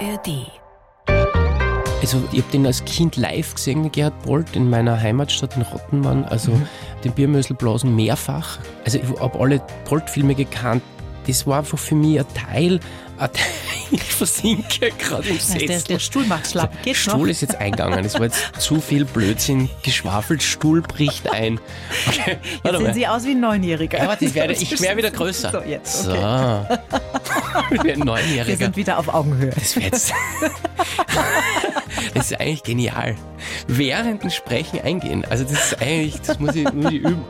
ARD. Also ich habe den als Kind live gesehen, den Gerhard Bolt, in meiner Heimatstadt in Rottenmann. Also mhm. den Biermöselblasen mehrfach. Also ich habe alle Bolt-Filme gekannt. Das war einfach für mich ein Teil, ein Teil ich versinke gerade im Sessel. Der, der Stuhl macht schlapp. Geht Stuhl noch? ist jetzt eingegangen. Es war jetzt zu viel Blödsinn geschwafelt. Stuhl bricht ein. Okay, jetzt sehen Sie aus wie ein Neunjähriger. Ja, warte, ich werde ich wär wieder größer. So, jetzt. Okay. So. ein Neunjähriger. Wir sind wieder auf Augenhöhe. Das wäre jetzt. das ist eigentlich genial. Während dem Sprechen eingehen. Also das ist eigentlich, das muss ich, muss ich üben.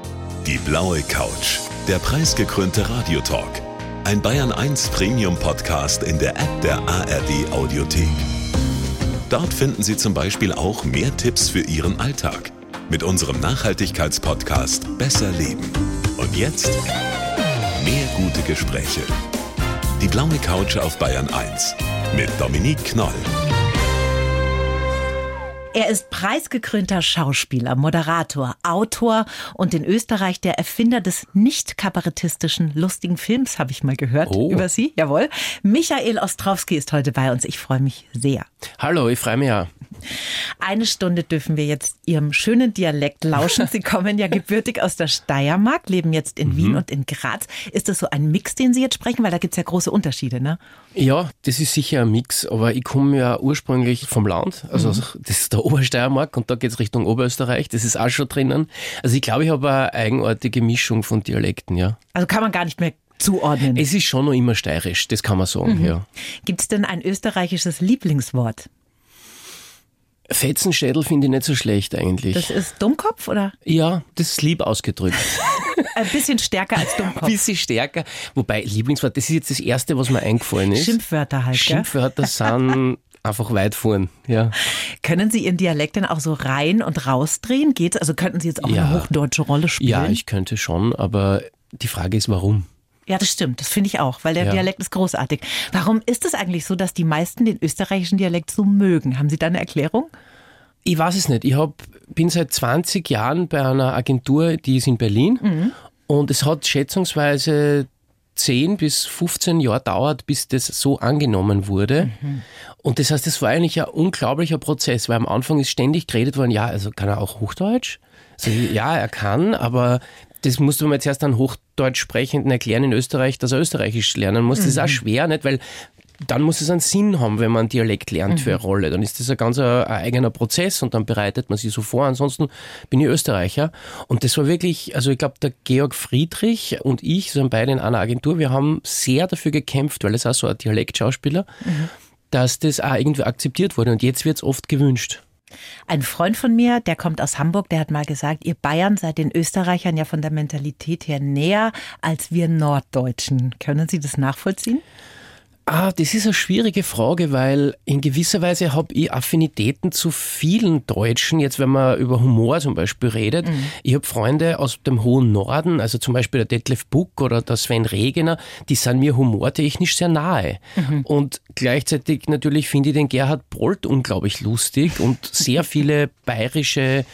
Die blaue Couch. Der preisgekrönte Radiotalk. Ein Bayern 1 Premium Podcast in der App der ARD Audiothek. Dort finden Sie zum Beispiel auch mehr Tipps für Ihren Alltag mit unserem Nachhaltigkeitspodcast Besser Leben. Und jetzt mehr gute Gespräche. Die blaue Couch auf Bayern 1 mit Dominique Knoll. Er ist preisgekrönter Schauspieler, Moderator, Autor und in Österreich der Erfinder des nicht kabarettistischen lustigen Films, habe ich mal gehört oh. über Sie. Jawohl. Michael Ostrowski ist heute bei uns. Ich freue mich sehr. Hallo, ich freue mich auch. Eine Stunde dürfen wir jetzt Ihrem schönen Dialekt lauschen. Sie kommen ja gebürtig aus der Steiermark, leben jetzt in mhm. Wien und in Graz. Ist das so ein Mix, den Sie jetzt sprechen? Weil da gibt es ja große Unterschiede, ne? Ja, das ist sicher ein Mix, aber ich komme ja ursprünglich vom Land, also mhm. das ist der Obersteiermark und da geht es Richtung Oberösterreich, das ist auch schon drinnen. Also ich glaube, ich habe eine eigenartige Mischung von Dialekten, ja. Also kann man gar nicht mehr zuordnen. Es ist schon noch immer steirisch, das kann man sagen, mhm. ja. Gibt es denn ein österreichisches Lieblingswort? Fetzenschädel finde ich nicht so schlecht eigentlich. Das ist Dummkopf, oder? Ja, das ist lieb ausgedrückt. Ein bisschen stärker als Dummkopf. Ein bisschen stärker. Wobei, Lieblingswort, das ist jetzt das Erste, was mir eingefallen ist. Schimpfwörter halt, Schimpfwörter sind einfach weit vorn, ja. Können Sie Ihren Dialekt dann auch so rein und rausdrehen? Geht's? Also könnten Sie jetzt auch ja. eine hochdeutsche Rolle spielen? Ja, ich könnte schon, aber die Frage ist, warum? Ja, das stimmt. Das finde ich auch, weil der ja. Dialekt ist großartig. Warum ist es eigentlich so, dass die meisten den österreichischen Dialekt so mögen? Haben Sie da eine Erklärung? Ich weiß es nicht. Ich hab, bin seit 20 Jahren bei einer Agentur, die ist in Berlin. Mhm. Und es hat schätzungsweise 10 bis 15 Jahre dauert, bis das so angenommen wurde. Mhm. Und das heißt, es war eigentlich ein unglaublicher Prozess, weil am Anfang ist ständig geredet worden, ja, also kann er auch Hochdeutsch? Also, ja, er kann, aber das musste man jetzt erst an Hochdeutsch sprechenden erklären in Österreich, dass er Österreichisch lernen muss. Das ist auch mhm. schwer, nicht? Weil dann muss es einen Sinn haben, wenn man Dialekt lernt mhm. für eine Rolle. Dann ist das ein ganz ein, ein eigener Prozess und dann bereitet man sich so vor. Ansonsten bin ich Österreicher. Und das war wirklich, also ich glaube, der Georg Friedrich und ich sind beide in einer Agentur. Wir haben sehr dafür gekämpft, weil es auch so ein Dialektschauspieler, mhm. dass das auch irgendwie akzeptiert wurde. Und jetzt wird es oft gewünscht. Ein Freund von mir, der kommt aus Hamburg, der hat mal gesagt, ihr Bayern seid den Österreichern ja von der Mentalität her näher als wir Norddeutschen. Können Sie das nachvollziehen? Ah, das ist eine schwierige Frage, weil in gewisser Weise habe ich Affinitäten zu vielen Deutschen, jetzt wenn man über Humor zum Beispiel redet. Mhm. Ich habe Freunde aus dem hohen Norden, also zum Beispiel der Detlef Buck oder der Sven Regener, die sind mir humortechnisch sehr nahe. Mhm. Und gleichzeitig natürlich finde ich den Gerhard Bolt unglaublich lustig und sehr viele bayerische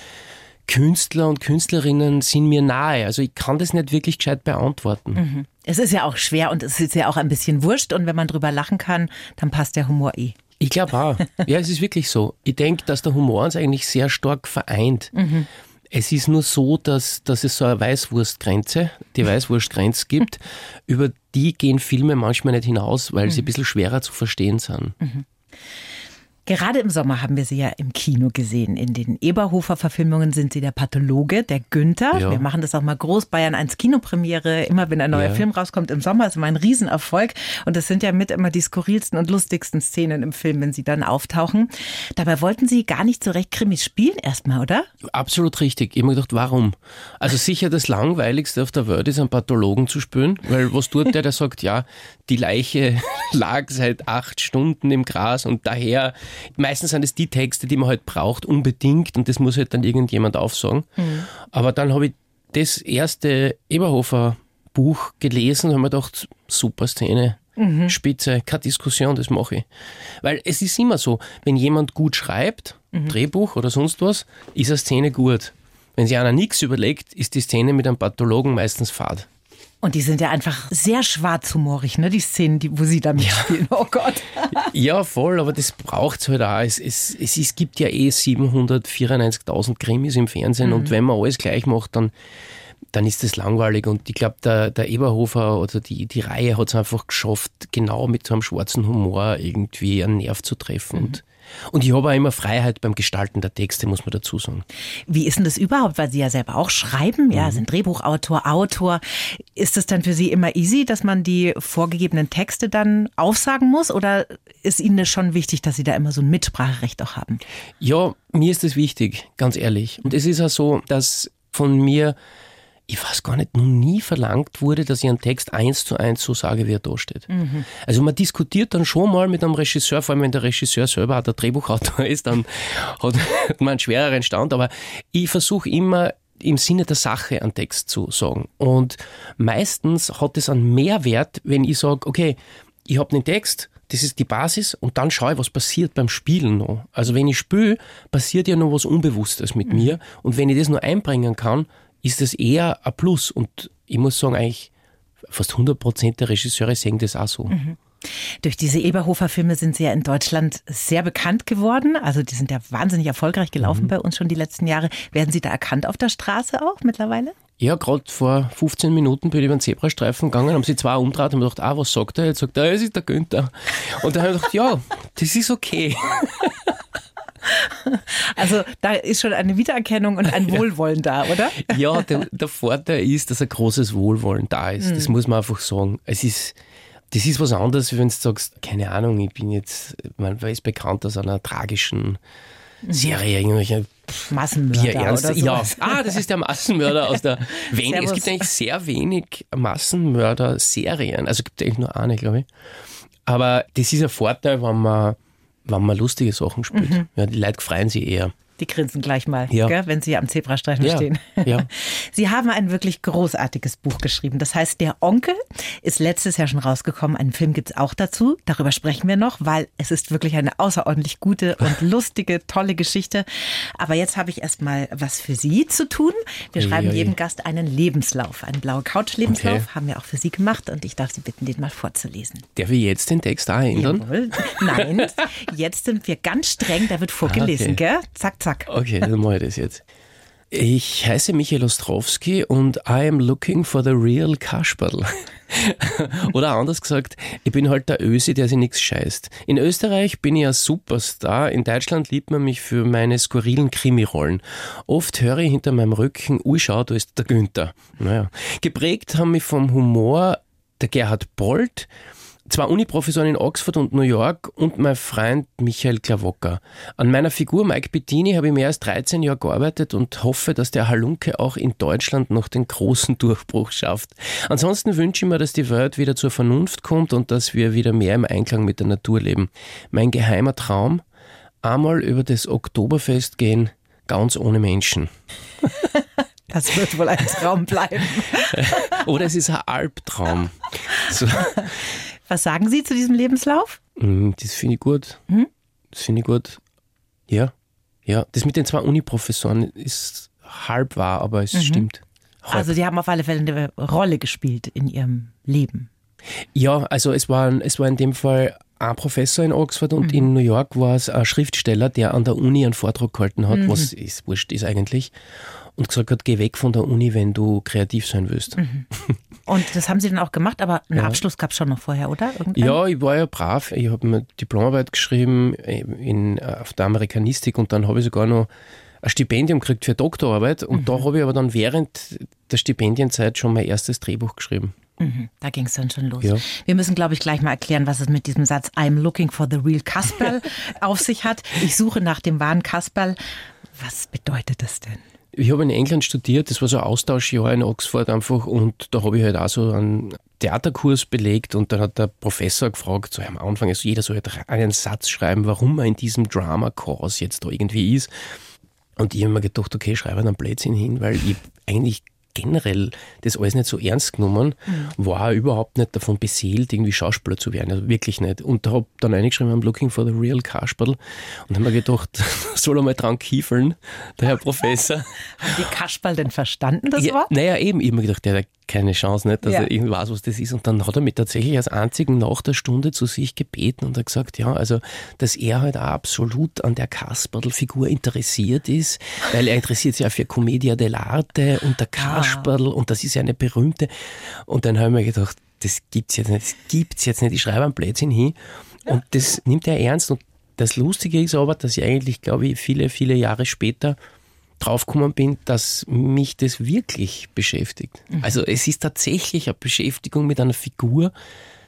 Künstler und Künstlerinnen sind mir nahe. Also ich kann das nicht wirklich gescheit beantworten. Mhm. Es ist ja auch schwer und es ist ja auch ein bisschen wurscht und wenn man drüber lachen kann, dann passt der Humor eh. Ich glaube auch. Ja, es ist wirklich so. Ich denke, dass der Humor uns eigentlich sehr stark vereint. Mhm. Es ist nur so, dass, dass es so eine Weißwurstgrenze, die Weißwurstgrenze gibt, über die gehen Filme manchmal nicht hinaus, weil sie ein bisschen schwerer zu verstehen sind. Mhm. Gerade im Sommer haben wir sie ja im Kino gesehen. In den Eberhofer-Verfilmungen sind sie der Pathologe, der Günther. Ja. Wir machen das auch mal groß. Bayern 1 Kinopremiere. Immer wenn ein neuer ja. Film rauskommt im Sommer, ist immer ein Riesenerfolg. Und das sind ja mit immer die skurrilsten und lustigsten Szenen im Film, wenn sie dann auftauchen. Dabei wollten sie gar nicht so recht Krimis spielen erstmal, oder? Absolut richtig. Ich habe mir gedacht, warum? Also sicher das Langweiligste auf der Welt ist, einen Pathologen zu spielen. Weil was tut der, der sagt, ja, die Leiche lag seit acht Stunden im Gras und daher meistens sind es die Texte, die man halt braucht, unbedingt und das muss halt dann irgendjemand aufsagen. Mhm. Aber dann habe ich das erste Eberhofer Buch gelesen und habe mir gedacht, super Szene. Mhm. Spitze, keine Diskussion, das mache ich. Weil es ist immer so, wenn jemand gut schreibt, mhm. Drehbuch oder sonst was, ist eine Szene gut. Wenn sich einer nichts überlegt, ist die Szene mit einem Pathologen meistens fad. Und die sind ja einfach sehr schwarzhumorig, ne? Die Szenen, die, wo sie da mitspielen. Ja. Oh Gott. ja, voll, aber das braucht es halt auch. Es, es, es, es gibt ja eh 794.000 Krimis im Fernsehen mhm. und wenn man alles gleich macht, dann, dann ist das langweilig. Und ich glaube, der, der Eberhofer oder die, die Reihe hat es einfach geschafft, genau mit so einem schwarzen Humor irgendwie einen Nerv zu treffen. Mhm. Und und ich habe auch immer Freiheit beim Gestalten der Texte, muss man dazu sagen. Wie ist denn das überhaupt? Weil Sie ja selber auch schreiben, ja, mhm. sind Drehbuchautor, Autor. Ist es dann für Sie immer easy, dass man die vorgegebenen Texte dann aufsagen muss? Oder ist Ihnen das schon wichtig, dass Sie da immer so ein Mitspracherecht auch haben? Ja, mir ist das wichtig, ganz ehrlich. Und es ist auch so, dass von mir ich weiß gar nicht, noch nie verlangt wurde, dass ich einen Text eins zu eins so sage, wie er da steht. Mhm. Also man diskutiert dann schon mal mit einem Regisseur, vor allem wenn der Regisseur selber auch der Drehbuchautor ist, dann hat man einen schwereren Stand, aber ich versuche immer im Sinne der Sache einen Text zu sagen. Und meistens hat es einen Mehrwert, wenn ich sage, okay, ich habe einen Text, das ist die Basis und dann schaue ich, was passiert beim Spielen noch. Also wenn ich spiele, passiert ja noch was Unbewusstes mit mhm. mir und wenn ich das nur einbringen kann, ist das eher ein Plus. Und ich muss sagen, eigentlich fast 100 Prozent der Regisseure sehen das auch so. Mhm. Durch diese Eberhofer-Filme sind Sie ja in Deutschland sehr bekannt geworden. Also die sind ja wahnsinnig erfolgreich gelaufen mhm. bei uns schon die letzten Jahre. Werden Sie da erkannt auf der Straße auch mittlerweile? Ja, gerade vor 15 Minuten bin ich über den Zebrastreifen gegangen, haben sie zwei umgedreht und gedacht, ah, was sagt er? Jetzt sagt er, es ist der Günther. Und dann habe ich gedacht, ja, das ist okay. Also da ist schon eine Wiedererkennung und ein Wohlwollen da, oder? Ja, der, der Vorteil ist, dass ein großes Wohlwollen da ist. Das mhm. muss man einfach sagen. Es ist, das ist was anderes, wenn du sagst, keine Ahnung, ich bin jetzt, man weiß bekannt aus einer tragischen mhm. Serie, irgendwelche Massenmörder oder. Ja, ah, das ist der Massenmörder aus der. Wen, es gibt eigentlich sehr wenig Massenmörder-Serien. Also gibt es eigentlich nur eine, glaube ich. Aber das ist ein Vorteil, wenn man wenn man lustige Sachen spielt. Mhm. Ja, die Leute freuen sich eher. Die grinsen gleich mal, ja. gell, wenn Sie am Zebrastreifen ja. stehen. Ja. Sie haben ein wirklich großartiges Buch geschrieben. Das heißt, Der Onkel ist letztes Jahr schon rausgekommen. Einen Film gibt es auch dazu. Darüber sprechen wir noch, weil es ist wirklich eine außerordentlich gute und lustige, tolle Geschichte. Aber jetzt habe ich erstmal was für Sie zu tun. Wir schreiben jedem Gast einen Lebenslauf. Einen blauen Couch-Lebenslauf okay. haben wir auch für Sie gemacht und ich darf Sie bitten, den mal vorzulesen. Darf ich jetzt den Text ändern? Jawohl. Nein, jetzt sind wir ganz streng. Der wird vorgelesen, okay. gell? Zack, zack. Okay, dann mache ich das jetzt. Ich heiße Michael Ostrowski und I am looking for the real Kasperl. Oder anders gesagt, ich bin halt der Ösi, der sich nichts scheißt. In Österreich bin ich ein Superstar, in Deutschland liebt man mich für meine skurrilen Krimirollen. Oft höre ich hinter meinem Rücken, ui schau, da ist der Günther. Naja. Geprägt haben mich vom Humor der Gerhard Bolt, zwei Uniprofessoren in Oxford und New York und mein Freund Michael Klawocker. An meiner Figur Mike Bettini habe ich mehr als 13 Jahre gearbeitet und hoffe, dass der Halunke auch in Deutschland noch den großen Durchbruch schafft. Ansonsten wünsche ich mir, dass die Welt wieder zur Vernunft kommt und dass wir wieder mehr im Einklang mit der Natur leben. Mein geheimer Traum, einmal über das Oktoberfest gehen, ganz ohne Menschen. Das wird wohl ein Traum bleiben. Oder es ist ein Albtraum. So. Was sagen Sie zu diesem Lebenslauf? Mm, das finde ich gut. Hm? Das finde ich gut. Ja, ja. Das mit den zwei Uniprofessoren ist halb wahr, aber es mhm. stimmt. Halb. Also die haben auf alle Fälle eine Rolle gespielt in ihrem Leben. Ja, also es war, es war in dem Fall ein Professor in Oxford und mhm. in New York war es ein Schriftsteller, der an der Uni einen Vortrag gehalten hat, mhm. was ist wurscht ist eigentlich und gesagt hat, geh weg von der Uni, wenn du kreativ sein willst. Mhm. Und das haben Sie dann auch gemacht, aber einen ja. Abschluss gab es schon noch vorher, oder? Irgendwann? Ja, ich war ja brav. Ich habe eine Diplomarbeit geschrieben in, auf der Amerikanistik und dann habe ich sogar noch ein Stipendium gekriegt für Doktorarbeit und mhm. da habe ich aber dann während der Stipendienzeit schon mein erstes Drehbuch geschrieben. Mhm, da ging es dann schon los. Ja. Wir müssen, glaube ich, gleich mal erklären, was es mit diesem Satz I'm looking for the real Kasperl auf sich hat. Ich suche nach dem wahren Kasperl. Was bedeutet das denn? Ich habe in England studiert, das war so ein Austauschjahr in Oxford einfach und da habe ich halt auch so einen Theaterkurs belegt und dann hat der Professor gefragt, so am Anfang, also jeder soll halt einen Satz schreiben, warum er in diesem Drama-Kurs jetzt da irgendwie ist. Und ich habe mir gedacht, okay, schreibe einen Blödsinn hin, weil ich eigentlich generell das alles nicht so ernst genommen, mhm. war überhaupt nicht davon beseelt, irgendwie Schauspieler zu werden. Also wirklich nicht. Und da habe dann eingeschrieben, I'm looking for the real Kasperl. Und habe mir gedacht, soll er mal dran kiefeln, der Herr Professor. Haben die Kasperl denn verstanden, das ja, Wort? Naja, eben. Ich habe mir gedacht, der hat keine Chance, nicht, dass ja. er irgendwie weiß, was das ist. Und dann hat er mich tatsächlich als einzigen nach der Stunde zu sich gebeten und hat gesagt, ja, also, dass er halt auch absolut an der Kasperl-Figur interessiert ist, weil er interessiert sich auch für Commedia dell'arte und der ah. Kasperl ah. und das ist ja eine berühmte. Und dann habe ich mir gedacht, das gibt's jetzt nicht, das gibt's jetzt nicht, ich schreibe einen Blödsinn hin. Und das nimmt er ernst. Und das Lustige ist aber, dass ich eigentlich, glaube ich, viele, viele Jahre später draufgekommen bin, dass mich das wirklich beschäftigt. Mhm. Also es ist tatsächlich eine Beschäftigung mit einer Figur,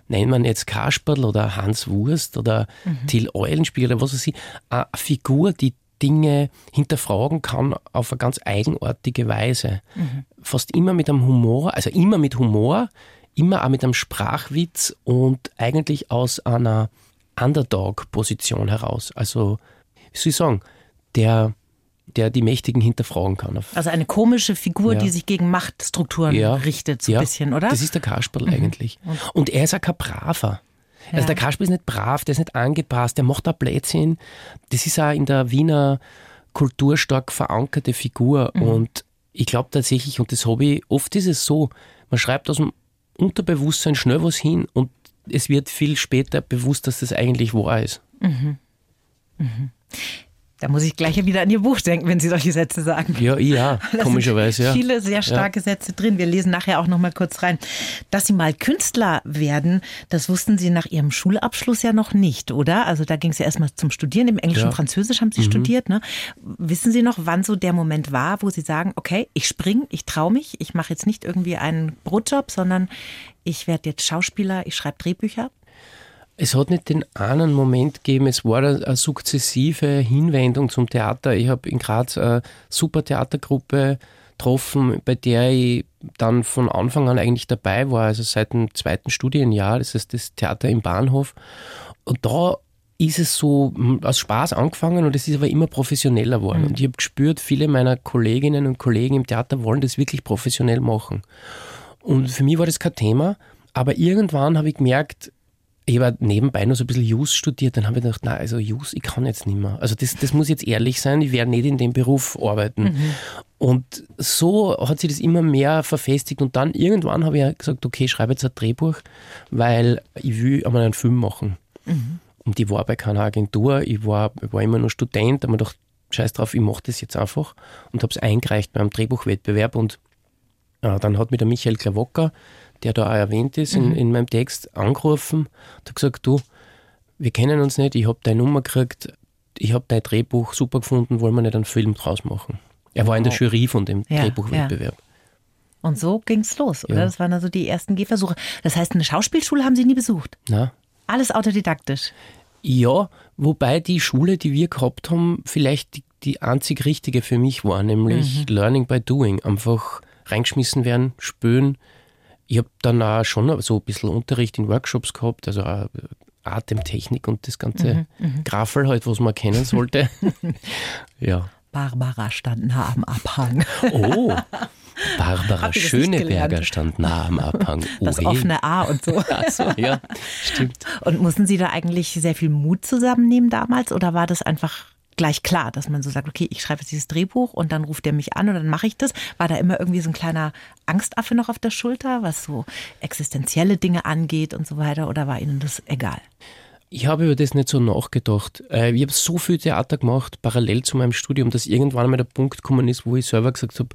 nennen man jetzt Kasperl oder Hans Wurst oder mhm. Till Eulenspiegel oder was weiß ich, eine Figur, die Dinge hinterfragen kann auf eine ganz eigenartige Weise. Mhm. Fast immer mit einem Humor, also immer mit Humor, immer auch mit einem Sprachwitz und eigentlich aus einer Underdog-Position heraus. Also, wie soll ich sagen, der der die Mächtigen hinterfragen kann. Also eine komische Figur, ja. die sich gegen Machtstrukturen ja. richtet, so ein ja. bisschen, oder? Das ist der Kasperl mhm. eigentlich. Und er ist auch kein Braver. Also der Kasperl ist nicht brav, der ist nicht angepasst, der macht da Blödsinn. Das ist auch in der Wiener Kultur stark verankerte Figur. Mhm. Und ich glaube tatsächlich, und das ich, oft ist es so, man schreibt aus dem Unterbewusstsein schnell was hin und es wird viel später bewusst, dass das eigentlich wahr ist. Mhm. Mhm. Da muss ich gleich wieder an Ihr Buch denken, wenn Sie solche Sätze sagen. Ja, ja, komischerweise, ja. Viele sehr starke ja. Sätze drin. Wir lesen nachher auch noch mal kurz rein. Dass Sie mal Künstler werden, das wussten Sie nach Ihrem Schulabschluss ja noch nicht, oder? Also da ging es ja erstmal zum Studieren. Im Englisch ja. und Französisch haben Sie mhm. studiert, ne? Wissen Sie noch, wann so der Moment war, wo Sie sagen, okay, ich spring, ich traue mich, ich mache jetzt nicht irgendwie einen Brotjob, sondern ich werde jetzt Schauspieler, ich schreibe Drehbücher? Es hat nicht den einen Moment gegeben, es war eine, sukzessive Hinwendung zum Theater. Ich habe in Graz eine super Theatergruppe getroffen, bei der ich dann von Anfang an eigentlich dabei war, also seit dem zweiten Studienjahr, das ist das Theater im Bahnhof. Und da ist es so aus Spaß angefangen und es ist aber immer professioneller geworden. Mhm. Und ich habe gespürt, viele meiner Kolleginnen und Kollegen im Theater wollen das wirklich professionell machen. Und für mich war das kein Thema, aber irgendwann habe ich gemerkt, ich habe nebenbei noch so ein bisschen Jus studiert, dann habe ich gedacht, nein, also Jus, ich kann jetzt nicht mehr. Also das, das muss jetzt ehrlich sein, ich werde nicht in dem Beruf arbeiten. Mhm. Und so hat sich das immer mehr verfestigt und dann irgendwann habe ich gesagt, okay, ich schreibe jetzt ein Drehbuch, weil ich will einmal einen Film machen. Mhm. Und ich war bei keiner Agentur, ich war, ich war immer nur Student, da habe ich gedacht, scheiß drauf, ich mache das jetzt einfach und habe es eingereicht beim Drehbuchwettbewerb und äh, dann hat mir der Michael Klawocker, der da auch erwähnt ist mhm. in, in meinem Text, angerufen und hat gesagt, du, wir kennen uns nicht, ich habe deine Nummer gekriegt, ich habe dein Drehbuch super gefunden, wollen wir nicht einen Film draus machen? Er war in der Jury von dem ja, Drehbuchwettbewerb. Ja. Und so ging es los, oder? Ja. Das waren also die ersten Gehversuche. Das heißt, eine Schauspielschule haben Sie nie besucht? Na. Alles autodidaktisch? Ja, wobei die Schule, die wir gehabt haben, vielleicht die, die einzig richtige für mich war, nämlich mhm. Learning by Doing. Einfach reingeschmissen werden, spüren, ich habe dann auch schon so ein bisschen Unterricht in Workshops gehabt, also auch Atemtechnik und das ganze mhm, mhm. Graffel halt, was man kennen sollte. ja. Barbara stand nah am Abhang. Oh, Barbara Schöneberger stand nah am Abhang. Oh, das offene A und so. So, ja, stimmt. Und mussten Sie da eigentlich sehr viel Mut zusammennehmen damals oder war das einfach gleich klar, dass man so sagt, okay, ich schreibe jetzt dieses Drehbuch und dann ruft der mich an und dann mache ich das. War da immer irgendwie so ein kleiner Angstaffe noch auf der Schulter, was so existenzielle Dinge angeht und so weiter, oder war Ihnen das egal? Ich habe über das nicht so nachgedacht. Äh, ich habe so viel Theater gemacht, parallel zu meinem Studium, dass irgendwann einmal der Punkt gekommen ist, wo ich selber gesagt habe,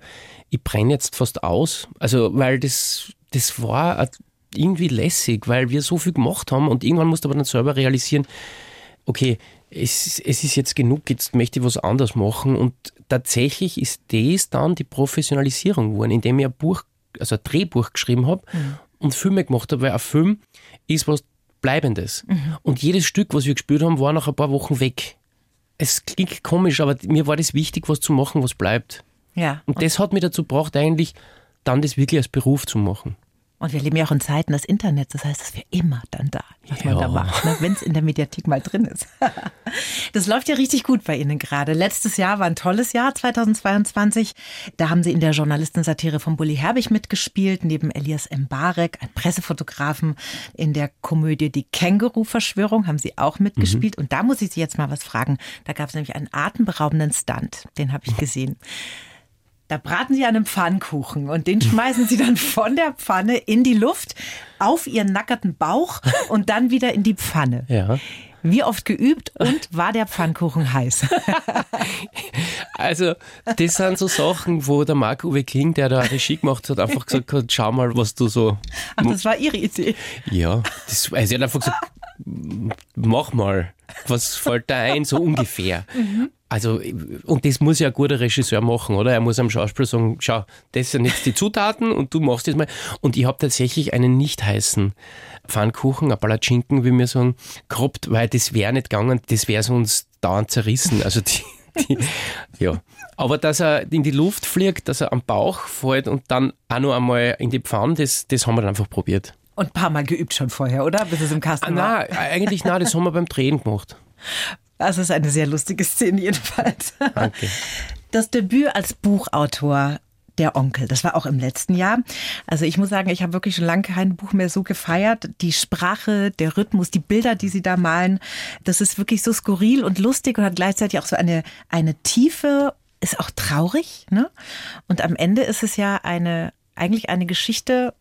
ich brenne jetzt fast aus. Also, weil das, das war irgendwie lässig, weil wir so viel gemacht haben und irgendwann musste man dann selber realisieren, okay, es, es ist jetzt genug, jetzt möchte ich was anderes machen. Und tatsächlich ist das dann die Professionalisierung geworden, indem ich ein Buch, also ein Drehbuch geschrieben habe mhm. und Filme gemacht habe, weil ein Film ist was Bleibendes. Mhm. Und jedes Stück, was wir gespielt haben, war nach ein paar Wochen weg. Es klingt komisch, aber mir war das wichtig, was zu machen, was bleibt. Ja. Und, und das hat mich dazu gebracht, eigentlich dann das wirklich als Beruf zu machen. Und wir leben ja auch in Zeiten des Internets, das heißt, es wäre immer dann da, was ja. man da macht, ne? wenn es in der Mediathek mal drin ist. das läuft ja richtig gut bei Ihnen gerade. Letztes Jahr war ein tolles Jahr, 2022. Da haben Sie in der Journalistensatire von Bully Herbig mitgespielt, neben Elias Mbarek, ein Pressefotografen. In der Komödie Die Känguru-Verschwörung haben Sie auch mitgespielt. Mhm. Und da muss ich Sie jetzt mal was fragen. Da gab es nämlich einen atemberaubenden Stunt, den habe ich gesehen. Da braten sie einen Pfannkuchen und den schmeißen sie dann von der Pfanne in die Luft auf ihren nackerten Bauch und dann wieder in die Pfanne. Ja. Wie oft geübt und war der Pfannkuchen heiß? Also, das sind so Sachen, wo der Marc-Uwe Kling, der da Regie gemacht hat, einfach gesagt hat, schau mal, was du so... Ach, das war ihre Idee? Ja, das, also sie hat einfach gesagt, mach mal, was fällt da ein, so ungefähr. Mhm. Also, und das muss ja ein guter Regisseur machen, oder? Er muss am Schauspieler sagen, schau, das sind jetzt die Zutaten und du machst das mal. Und ich habe tatsächlich einen nicht heißen Pfannkuchen, ein Palatschinken, wie wir sagen, gehabt, weil das wäre nicht gegangen, das wäre sonst dauernd zerrissen. Also die, die, ja. Aber dass er in die Luft fliegt, dass er am Bauch fällt und dann auch noch einmal in die Pfanne, das, das haben wir dann einfach probiert. Und ein paar Mal geübt schon vorher, oder? Bis es im Kasten ah, war. Nein, eigentlich nein, das haben wir beim Drehen gemacht. Das ist eine sehr lustige Szene jedenfalls. Danke. Das Debüt als Buchautor der Onkel. Das war auch im letzten Jahr. Also ich muss sagen, ich habe wirklich schon lange kein Buch mehr so gefeiert. Die Sprache, der Rhythmus, die Bilder, die sie da malen, das ist wirklich so skurril und lustig und hat gleichzeitig auch so eine, eine Tiefe, ist auch traurig. Ne? Und am Ende ist es ja eine, eigentlich eine Geschichte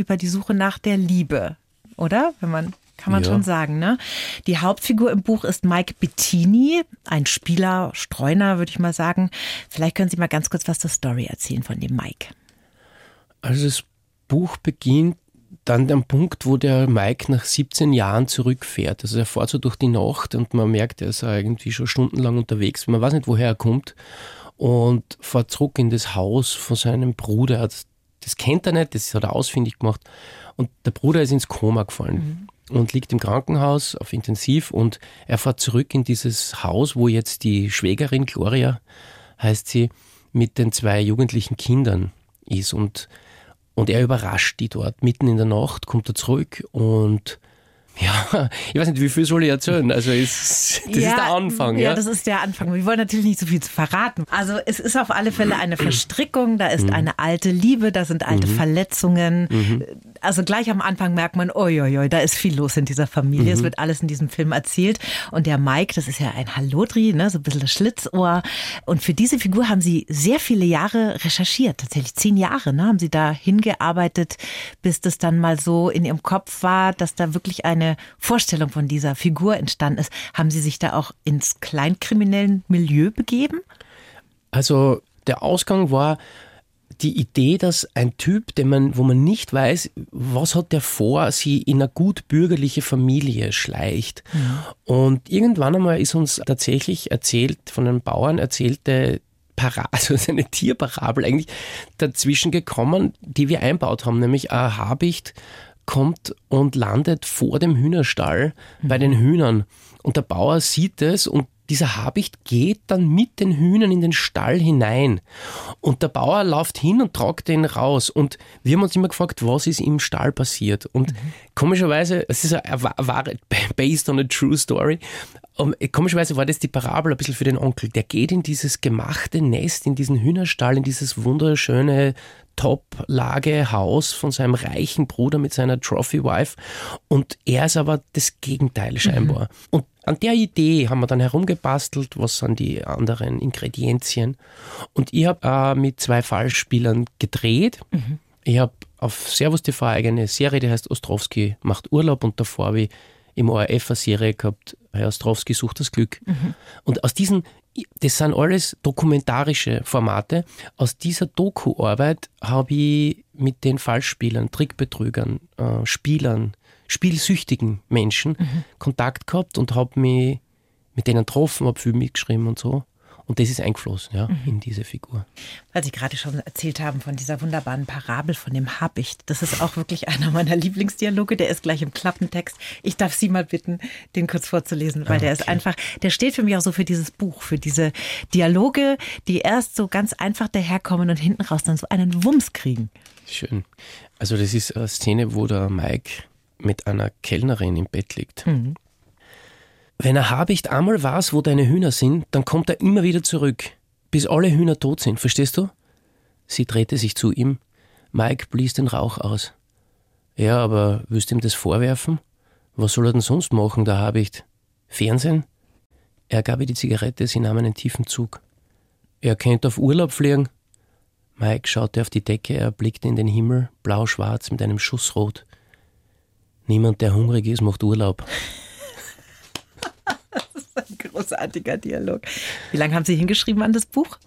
über die Suche nach der Liebe, oder? Wenn man kann man ja. schon sagen, ne? Die Hauptfigur im Buch ist Mike Bettini, ein Spieler, Streuner, würde ich mal sagen. Vielleicht können Sie mal ganz kurz was zur Story erzählen von dem Mike. Also das Buch beginnt dann am Punkt, wo der Mike nach 17 Jahren zurückfährt. Also er fährt so durch die Nacht und man merkt, er ist irgendwie schon stundenlang unterwegs. Man weiß nicht, woher er kommt und fährt zurück in das Haus von seinem Bruder. Das kennt er nicht, das hat er ausfindig gemacht. Und der Bruder ist ins Koma gefallen. Mhm und liegt im Krankenhaus auf Intensiv und er fährt zurück in dieses Haus, wo jetzt die Schwägerin Gloria, heißt sie, mit den zwei jugendlichen Kindern ist und, und er überrascht die dort. Mitten in der Nacht kommt er zurück und ja, ich weiß nicht, wie viel soll ich erzählen? Also ist, das ja, ist der Anfang. Ja, ja, das ist der Anfang. Wir wollen natürlich nicht so viel zu verraten. Also es ist auf alle Fälle eine Verstrickung, da ist mhm. eine alte Liebe, da sind alte mhm. Verletzungen. Mhm. Also gleich am Anfang merkt man, oi, da ist viel los in dieser Familie. Es mhm. wird alles in diesem Film erzählt. Und der Mike, das ist ja ein Hallodri, ne, so ein bisschen das Schlitzohr. Und für diese Figur haben sie sehr viele Jahre recherchiert. Tatsächlich zehn Jahre ne, haben sie da hingearbeitet, bis das dann mal so in ihrem Kopf war, dass da wirklich eine Vorstellung von dieser Figur entstanden ist. Haben Sie sich da auch ins kleinkriminellen Milieu begeben? Also der Ausgang war die Idee, dass ein Typ, den man, wo man nicht weiß, was hat der vor, sie in eine gut bürgerliche Familie schleicht. Mhm. Und irgendwann einmal ist uns tatsächlich erzählt, von einem Bauern erzählte Parabel, also eine Tierparabel eigentlich dazwischen gekommen, die wir einbaut haben, nämlich ein Habicht kommt und landet vor dem Hühnerstall mhm. bei den Hühnern. Und der Bauer sieht es und dieser Habicht geht dann mit den Hühnern in den Stall hinein. Und der Bauer läuft hin und tragt den raus. Und wir haben uns immer gefragt, was ist im Stall passiert. Und mhm. komischerweise, es ist eine wahre, based on a true story. Um, komischerweise war das die Parabel ein bisschen für den Onkel. Der geht in dieses gemachte Nest, in diesen Hühnerstall, in dieses wunderschöne Top-Lage-Haus von seinem reichen Bruder mit seiner Trophy-Wife. Und er ist aber das Gegenteil scheinbar. Mhm. Und an der Idee haben wir dann herumgebastelt, was sind die anderen Ingredienzien. Und ich habe äh, mit zwei Fallspielern gedreht. Mhm. Ich habe auf Servus TV eine Serie, die heißt Ostrowski macht Urlaub und davor habe ich im ORF eine Serie gehabt, Herr Ostrowski sucht das Glück. Mhm. Und aus diesen das sind alles dokumentarische Formate. Aus dieser Doku-Arbeit habe ich mit den Falschspielern, Trickbetrügern, äh, Spielern, spielsüchtigen Menschen mhm. Kontakt gehabt und habe mich mit denen getroffen, habe viel mitgeschrieben und so. Und das ist eingeflossen ja, mhm. in diese Figur. Weil Sie gerade schon erzählt haben von dieser wunderbaren Parabel von dem Habicht. Das ist auch wirklich einer meiner Lieblingsdialoge. Der ist gleich im Klappentext. Ich darf Sie mal bitten, den kurz vorzulesen, weil okay. der ist einfach, der steht für mich auch so für dieses Buch, für diese Dialoge, die erst so ganz einfach daherkommen und hinten raus dann so einen Wumms kriegen. Schön. Also das ist eine Szene, wo der Mike mit einer Kellnerin im Bett liegt. Mhm. Wenn ein Habicht einmal weiß, wo deine Hühner sind, dann kommt er immer wieder zurück, bis alle Hühner tot sind, verstehst du? Sie drehte sich zu ihm. Mike blies den Rauch aus. Ja, aber willst du ihm das vorwerfen? Was soll er denn sonst machen, der Habicht? Fernsehen? Er gab ihr die Zigarette, sie nahm einen tiefen Zug. Er könnte auf Urlaub fliegen. Mike schaute auf die Decke, er blickte in den Himmel, blau-schwarz mit einem Schuss rot. Niemand, der hungrig ist, macht Urlaub. ein großartiger Dialog. Wie lange haben Sie hingeschrieben an das Buch?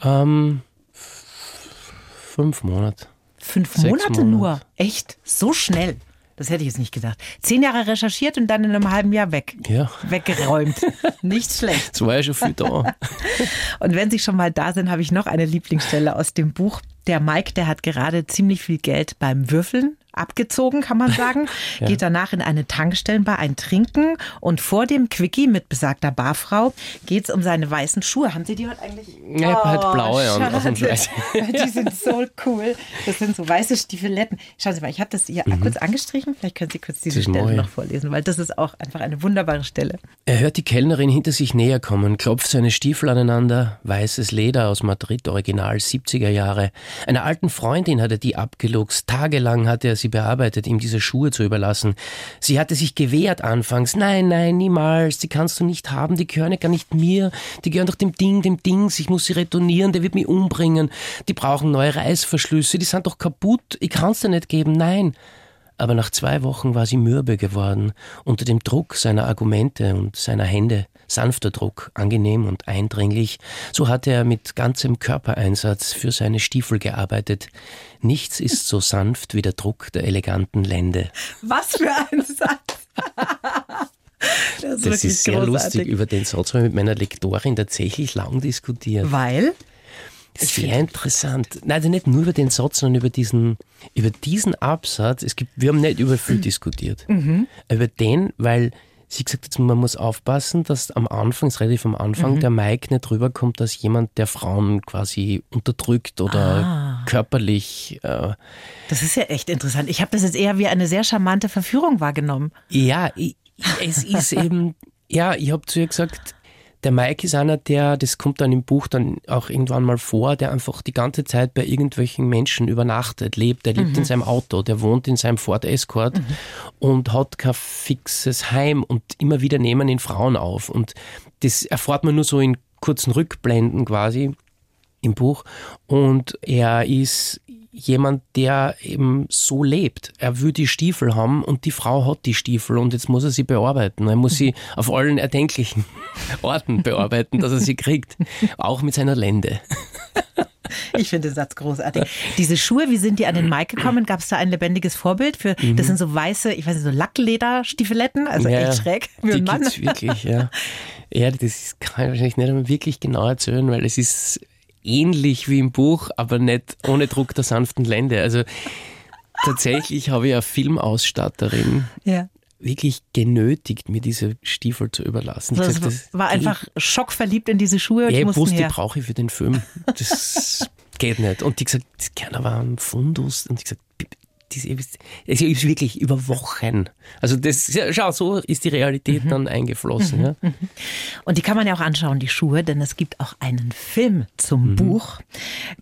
Ähm, fünf Monate. Fünf Monate, Monate nur? Echt? So schnell? Das hätte ich jetzt nicht gedacht. Zehn Jahre recherchiert und dann in einem halben Jahr weg. Ja. Weggeräumt. nicht schlecht. Das war ja schon viel da. und wenn Sie schon mal da sind, habe ich noch eine Lieblingsstelle aus dem Buch. Der Mike, der hat gerade ziemlich viel Geld beim Würfeln abgezogen, kann man sagen. ja. Geht danach in eine Tankstellenbar ein Trinken und vor dem Quickie mit besagter Barfrau geht es um seine weißen Schuhe. Haben Sie die heute eigentlich? Ja, oh, halt blaue an, aus dem Scheiß. Die sind so cool. Das sind so weiße Stiefeletten. Schauen Sie mal, ich habe das hier mhm. kurz angestrichen. Vielleicht können Sie kurz diese Stelle neu. noch vorlesen, weil das ist auch einfach eine wunderbare Stelle. Er hört die Kellnerin hinter sich näher kommen, klopft seine Stiefel aneinander, weißes Leder aus Madrid, Original 70er Jahre. Einer alten Freundin hat er die abgeluchst. Tagelang hat er sie bearbeitet, ihm diese Schuhe zu überlassen. Sie hatte sich gewehrt anfangs. Nein, nein, niemals. Die kannst du nicht haben. Die gehören ja gar nicht mir. Die gehören doch dem Ding, dem Dings. Ich muss sie retournieren. Der wird mich umbringen. Die brauchen neue Reißverschlüsse. Die sind doch kaputt. Ich kann's dir nicht geben. Nein aber nach zwei Wochen war sie mürbe geworden, unter dem Druck seiner Argumente und seiner Hände, sanfter Druck, angenehm und eindringlich, so hatte er mit ganzem Körpereinsatz für seine Stiefel gearbeitet. Nichts ist so sanft wie der Druck der eleganten Lände. Was für ein Satz! Das ist, das ist sehr großartig. lustig. Über den Satz habe ich mit meiner Lektorin tatsächlich lang diskutiert. Weil? Sehr interessant. Nein, also nicht nur über den Satz, sondern über diesen, über diesen Absatz. Es gibt, wir haben nicht über viel diskutiert. Mhm. Über den, weil sie gesagt hat, man muss aufpassen, dass am Anfang, ist relativ am Anfang, mhm. der Mike nicht rüberkommt, dass jemand der Frauen quasi unterdrückt oder ah. körperlich. Äh, das ist ja echt interessant. Ich habe das jetzt eher wie eine sehr charmante Verführung wahrgenommen. Ja, es ist eben, ja, ich habe zu ihr gesagt, der Mike ist einer, der, das kommt dann im Buch dann auch irgendwann mal vor, der einfach die ganze Zeit bei irgendwelchen Menschen übernachtet, lebt. Er lebt mhm. in seinem Auto, der wohnt in seinem Ford Escort mhm. und hat kein fixes Heim und immer wieder nehmen ihn Frauen auf. Und das erfährt man nur so in kurzen Rückblenden quasi im Buch. Und er ist jemand, der eben so lebt. Er will die Stiefel haben und die Frau hat die Stiefel und jetzt muss er sie bearbeiten. Er muss sie auf allen erdenklichen Orten bearbeiten, dass er sie kriegt. Auch mit seiner Lende. Ich finde den Satz großartig. Diese Schuhe, wie sind die an den Mike gekommen? Gab es da ein lebendiges Vorbild für? Mhm. Das sind so weiße, ich weiß nicht, so Lacklederstiefeletten, also ja, echt schräg für einen Mann. wirklich, ja. Ja, das kann ich wahrscheinlich nicht wirklich genau erzählen, weil es ist ähnlich wie im Buch, aber nicht ohne Druck der sanften Lände. Also tatsächlich habe ich eine Filmausstatterin ja. wirklich genötigt, mir diese Stiefel zu überlassen. Also gesagt, das war einfach schockverliebt in diese Schuhe. Und ja, ich wusste, die brauche ich für den Film. Das geht nicht. Und die gesagt, das gerne war ein Fundus. Und ich gesagt, diese, es ist wirklich über Wochen. Also das, schau, so ist die Realität mhm. dann eingeflossen. Mhm. Ja. Mhm. Und die kann man ja auch anschauen, die Schuhe, denn es gibt auch einen Film zum mhm. Buch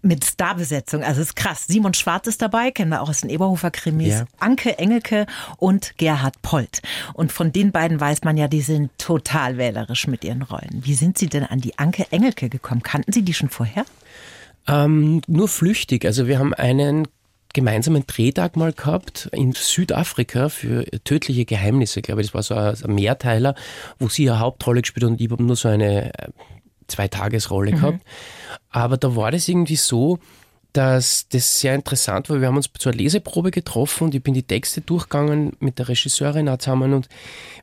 mit Starbesetzung. Also es ist krass. Simon Schwarz ist dabei, kennen wir auch aus den Eberhofer-Krimis. Ja. Anke Engelke und Gerhard Polt. Und von den beiden weiß man ja, die sind total wählerisch mit ihren Rollen. Wie sind Sie denn an die Anke Engelke gekommen? Kannten Sie die schon vorher? Ähm, nur flüchtig. Also wir haben einen gemeinsamen Drehtag mal gehabt in Südafrika für tödliche Geheimnisse, glaube ich. Das war so ein Mehrteiler, wo sie eine Hauptrolle gespielt hat und ich habe nur so eine äh, Zweitagesrolle mhm. gehabt. Aber da war das irgendwie so, dass das sehr interessant war. Wir haben uns zur Leseprobe getroffen und ich bin die Texte durchgegangen mit der Regisseurin auch zusammen und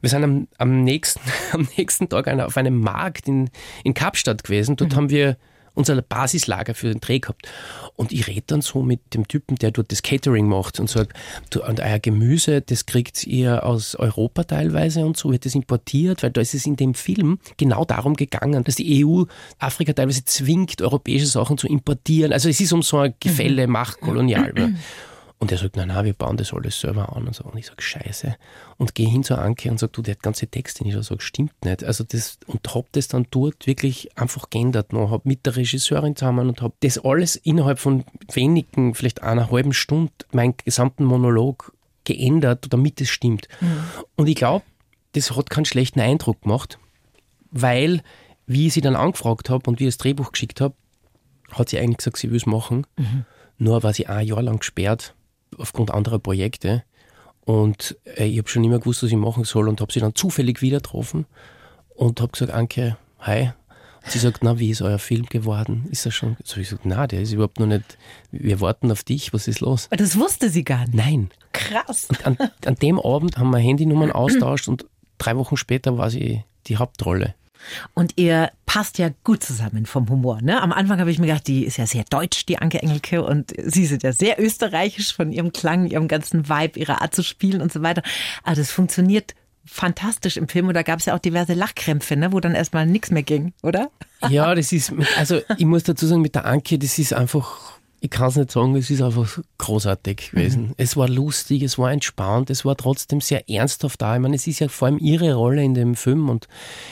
wir sind am, am, nächsten, am nächsten Tag auf einem Markt in, in Kapstadt gewesen. Dort mhm. haben wir unser Basislager für den Dreh gehabt. Und ich rede dann so mit dem Typen, der dort das Catering macht und sagt, du, und euer Gemüse, das kriegt ihr aus Europa teilweise und so wird das importiert, weil da ist es in dem Film genau darum gegangen, dass die EU Afrika teilweise zwingt, europäische Sachen zu importieren. Also es ist um so ein Gefälle, mhm. Macht, Kolonial. Und er sagt, nein, nein, wir bauen das alles selber an und so. Und ich sage, scheiße. Und gehe hin zur Anke und sage, du, der ganze Text, den ich da sage, stimmt nicht. Also das, und habe das dann dort wirklich einfach geändert noch, habe mit der Regisseurin zusammen und habe das alles innerhalb von wenigen, vielleicht einer halben Stunde, meinen gesamten Monolog geändert, damit es stimmt. Mhm. Und ich glaube, das hat keinen schlechten Eindruck gemacht, weil, wie ich sie dann angefragt habe und wie ich das Drehbuch geschickt habe, hat sie eigentlich gesagt, sie will es machen. Mhm. Nur war sie ein Jahr lang gesperrt aufgrund anderer Projekte. Und äh, ich habe schon immer gewusst, was ich machen soll und habe sie dann zufällig wieder getroffen und habe gesagt, Anke, hi. Und sie sagt, na, wie ist euer Film geworden? Ist er schon? So ich gesagt, na, der ist überhaupt noch nicht, wir warten auf dich, was ist los? Das wusste sie gar nicht. Nein. Krass. Und an, an dem Abend haben wir Handynummern austauscht und drei Wochen später war sie die Hauptrolle. Und ihr passt ja gut zusammen vom Humor. Ne? Am Anfang habe ich mir gedacht, die ist ja sehr deutsch, die Anke Engelke, und sie sind ja sehr österreichisch von ihrem Klang, ihrem ganzen Vibe, ihrer Art zu spielen und so weiter. Aber das funktioniert fantastisch im Film und da gab es ja auch diverse Lachkrämpfe, ne, wo dann erstmal nichts mehr ging, oder? Ja, das ist, also ich muss dazu sagen, mit der Anke, das ist einfach ich kann es nicht sagen, es ist einfach großartig gewesen. Mhm. Es war lustig, es war entspannt, es war trotzdem sehr ernsthaft da. Ich meine, es ist ja vor allem ihre Rolle in dem Film und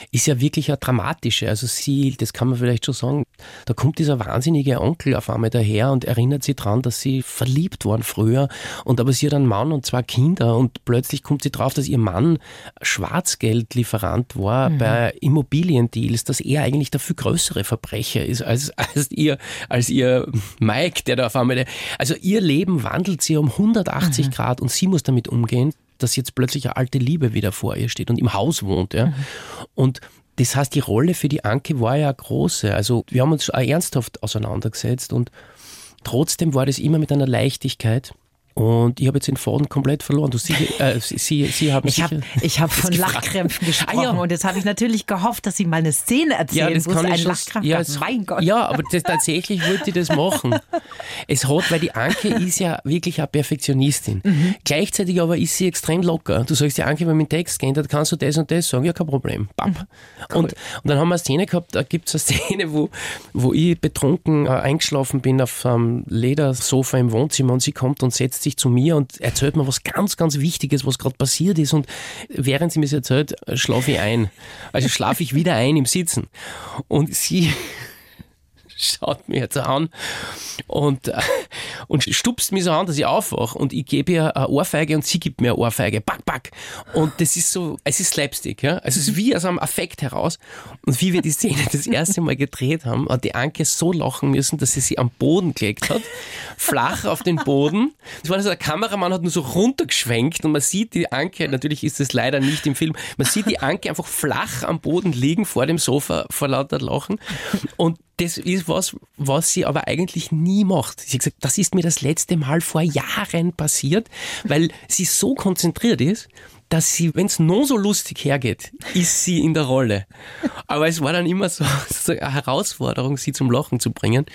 ist ja wirklich eine dramatische. Also sie, das kann man vielleicht schon sagen, da kommt dieser wahnsinnige Onkel auf einmal daher und erinnert sie daran, dass sie verliebt waren früher und aber sie hat einen Mann und zwei Kinder und plötzlich kommt sie drauf, dass ihr Mann Schwarzgeldlieferant war mhm. bei Immobiliendeals, dass er eigentlich der viel größere Verbrecher ist als, als ihr, als ihr Mike, der da auf einmal, also ihr Leben wandelt sie um 180 mhm. Grad und sie muss damit umgehen, dass jetzt plötzlich eine alte Liebe wieder vor ihr steht und im Haus wohnt. Ja. Mhm. Und das heißt, die Rolle für die Anke war ja große. Also wir haben uns auch ernsthaft auseinandergesetzt und trotzdem war das immer mit einer Leichtigkeit. Und ich habe jetzt den Faden komplett verloren. Du, sie, äh, sie, sie, sie haben ich habe hab von Lachkrämpfen gesprochen ah, ja. und jetzt habe ich natürlich gehofft, dass Sie mal eine Szene erzählen, ja, das wo es einen Lachkrampf ja, es, Mein Gott. Ja, aber das, tatsächlich wollte ich das machen. Es hat, weil die Anke ist ja wirklich eine Perfektionistin. Mhm. Gleichzeitig aber ist sie extrem locker. Du sagst, die Anke, wenn mein Text geändert, kannst du das und das sagen. Ja, kein Problem. Bap. Mhm. Cool. Und, und dann haben wir eine Szene gehabt, da gibt es eine Szene, wo, wo ich betrunken äh, eingeschlafen bin auf einem Ledersofa im Wohnzimmer und sie kommt und setzt sich zu mir und erzählt mir was ganz, ganz Wichtiges, was gerade passiert ist. Und während sie mir das erzählt, schlafe ich ein. Also schlafe ich wieder ein im Sitzen. Und sie schaut mir jetzt an und, äh, und stupst mich so an, dass ich aufwache und ich gebe ihr eine Ohrfeige und sie gibt mir eine Ohrfeige. Back, back. Und das ist so, es ist Slapstick, ja. Es ist wie aus einem Affekt heraus. Und wie wir die Szene das erste Mal gedreht haben, hat die Anke so lachen müssen, dass sie sie am Boden gelegt hat. Flach auf den Boden. Das war also der Kameramann hat nur so runtergeschwenkt und man sieht die Anke, natürlich ist das leider nicht im Film, man sieht die Anke einfach flach am Boden liegen vor dem Sofa vor lauter Lachen. Und das ist was, was sie aber eigentlich nie macht. Sie hat gesagt, das ist mir das letzte Mal vor Jahren passiert, weil sie so konzentriert ist, dass sie, wenn es nur so lustig hergeht, ist sie in der Rolle. Aber es war dann immer so, so eine Herausforderung, sie zum Lachen zu bringen.